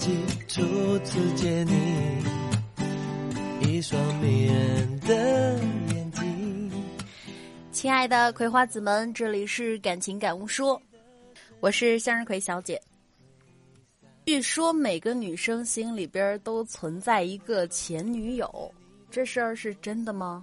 起初次见你，一双迷人的眼睛。亲爱的葵花籽们，这里是感情感悟说，我是向日葵小姐。据说每个女生心里边都存在一个前女友，这事儿是真的吗？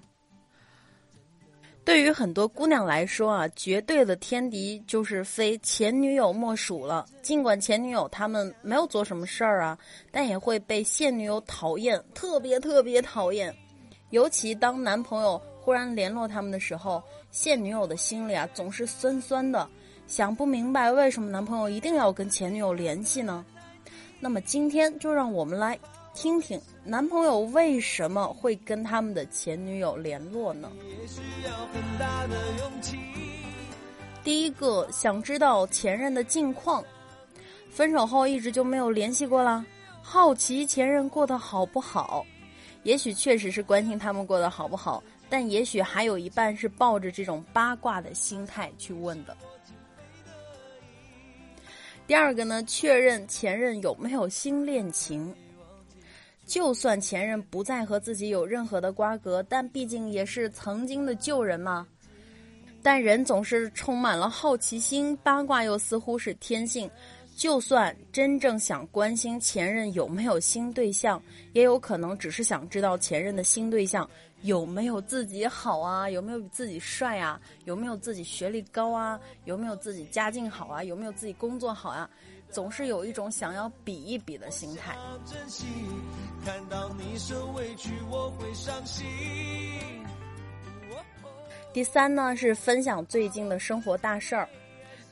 对于很多姑娘来说啊，绝对的天敌就是非前女友莫属了。尽管前女友他们没有做什么事儿啊，但也会被现女友讨厌，特别特别讨厌。尤其当男朋友忽然联络他们的时候，现女友的心里啊总是酸酸的，想不明白为什么男朋友一定要跟前女友联系呢？那么今天就让我们来听听男朋友为什么会跟他们的前女友联络呢？第一个想知道前任的近况，分手后一直就没有联系过啦，好奇前任过得好不好。也许确实是关心他们过得好不好，但也许还有一半是抱着这种八卦的心态去问的。第二个呢，确认前任有没有新恋情。就算前任不再和自己有任何的瓜葛，但毕竟也是曾经的旧人嘛。但人总是充满了好奇心，八卦又似乎是天性。就算真正想关心前任有没有新对象，也有可能只是想知道前任的新对象有没有自己好啊，有没有比自己帅啊，有没有自己学历高啊，有没有自己家境好啊，有没有自己工作好啊，总是有一种想要比一比的心态。第三呢，是分享最近的生活大事儿。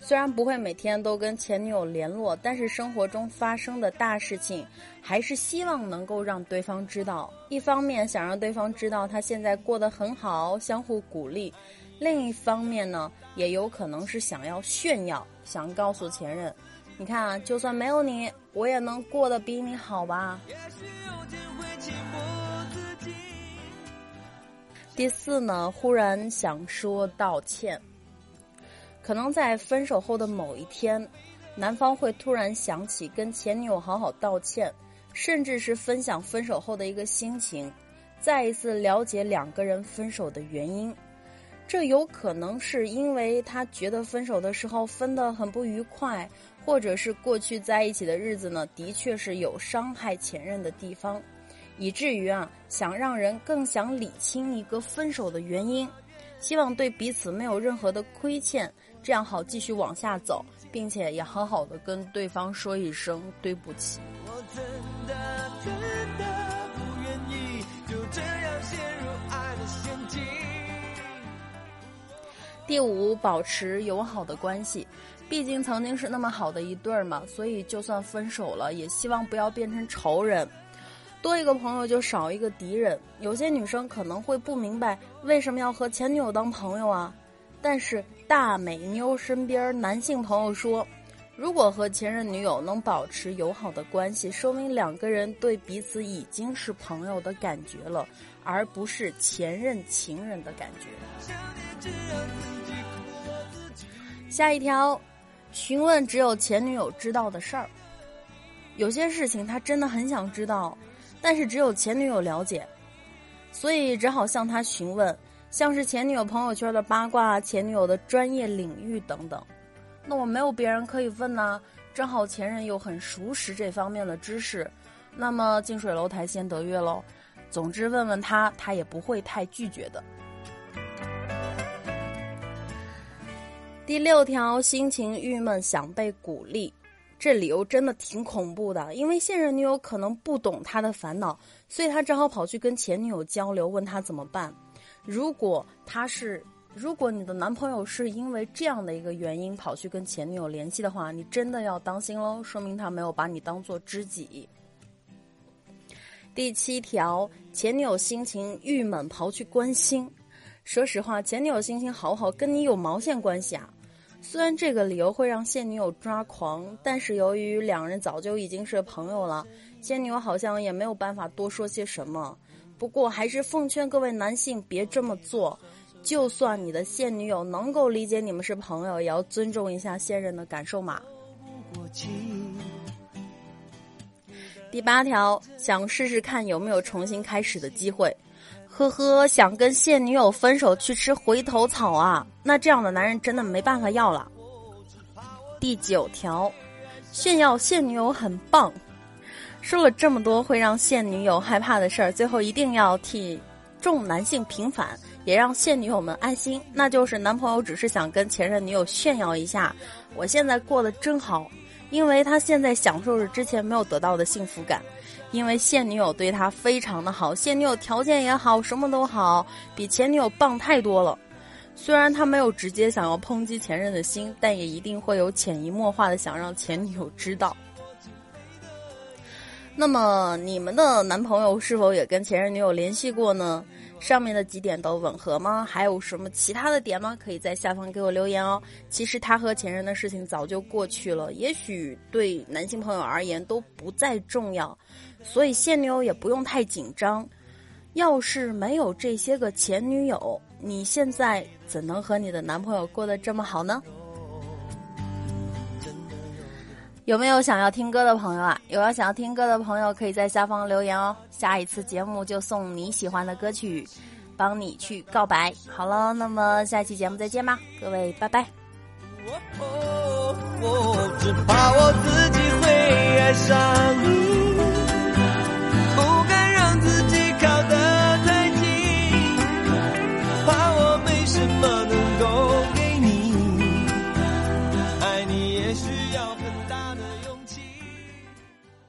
虽然不会每天都跟前女友联络，但是生活中发生的大事情，还是希望能够让对方知道。一方面想让对方知道他现在过得很好，相互鼓励；另一方面呢，也有可能是想要炫耀，想告诉前任：“你看啊，就算没有你，我也能过得比你好吧。”第四呢，忽然想说道歉。可能在分手后的某一天，男方会突然想起跟前女友好好道歉，甚至是分享分手后的一个心情，再一次了解两个人分手的原因。这有可能是因为他觉得分手的时候分得很不愉快，或者是过去在一起的日子呢，的确是有伤害前任的地方，以至于啊，想让人更想理清一个分手的原因，希望对彼此没有任何的亏欠。这样好继续往下走，并且也好好的跟对方说一声对不起。第五，保持友好的关系，毕竟曾经是那么好的一对儿嘛，所以就算分手了，也希望不要变成仇人。多一个朋友就少一个敌人。有些女生可能会不明白为什么要和前女友当朋友啊。但是大美妞身边男性朋友说，如果和前任女友能保持友好的关系，说明两个人对彼此已经是朋友的感觉了，而不是前任情人的感觉。下一条，询问只有前女友知道的事儿。有些事情他真的很想知道，但是只有前女友了解，所以只好向他询问。像是前女友朋友圈的八卦、前女友的专业领域等等，那我没有别人可以问呢，正好前任又很熟识这方面的知识，那么近水楼台先得月喽。总之问问他，他也不会太拒绝的。第六条，心情郁闷想被鼓励，这理由真的挺恐怖的，因为现任女友可能不懂他的烦恼，所以他只好跑去跟前女友交流，问他怎么办。如果他是，如果你的男朋友是因为这样的一个原因跑去跟前女友联系的话，你真的要当心喽，说明他没有把你当做知己。第七条，前女友心情郁闷跑去关心，说实话，前女友心情好好跟你有毛线关系啊？虽然这个理由会让现女友抓狂，但是由于两人早就已经是朋友了，现女友好像也没有办法多说些什么。不过，还是奉劝各位男性别这么做。就算你的现女友能够理解你们是朋友，也要尊重一下现任的感受嘛。第八条，想试试看有没有重新开始的机会。呵呵，想跟现女友分手去吃回头草啊？那这样的男人真的没办法要了。第九条，炫耀现女友很棒。说了这么多会让现女友害怕的事儿，最后一定要替众男性平反，也让现女友们安心。那就是男朋友只是想跟前任女友炫耀一下，我现在过得真好，因为他现在享受着之前没有得到的幸福感。因为现女友对他非常的好，现女友条件也好，什么都好，比前女友棒太多了。虽然他没有直接想要抨击前任的心，但也一定会有潜移默化的想让前女友知道。那么，你们的男朋友是否也跟前任女友联系过呢？上面的几点都吻合吗？还有什么其他的点吗？可以在下方给我留言哦。其实他和前任的事情早就过去了，也许对男性朋友而言都不再重要。所以现女友也不用太紧张。要是没有这些个前女友，你现在怎能和你的男朋友过得这么好呢？有没有想要听歌的朋友啊？有要想要听歌的朋友，可以在下方留言哦。下一次节目就送你喜欢的歌曲，帮你去告白。好了，那么下期节目再见吧，各位，拜拜。我只怕我自己会爱上。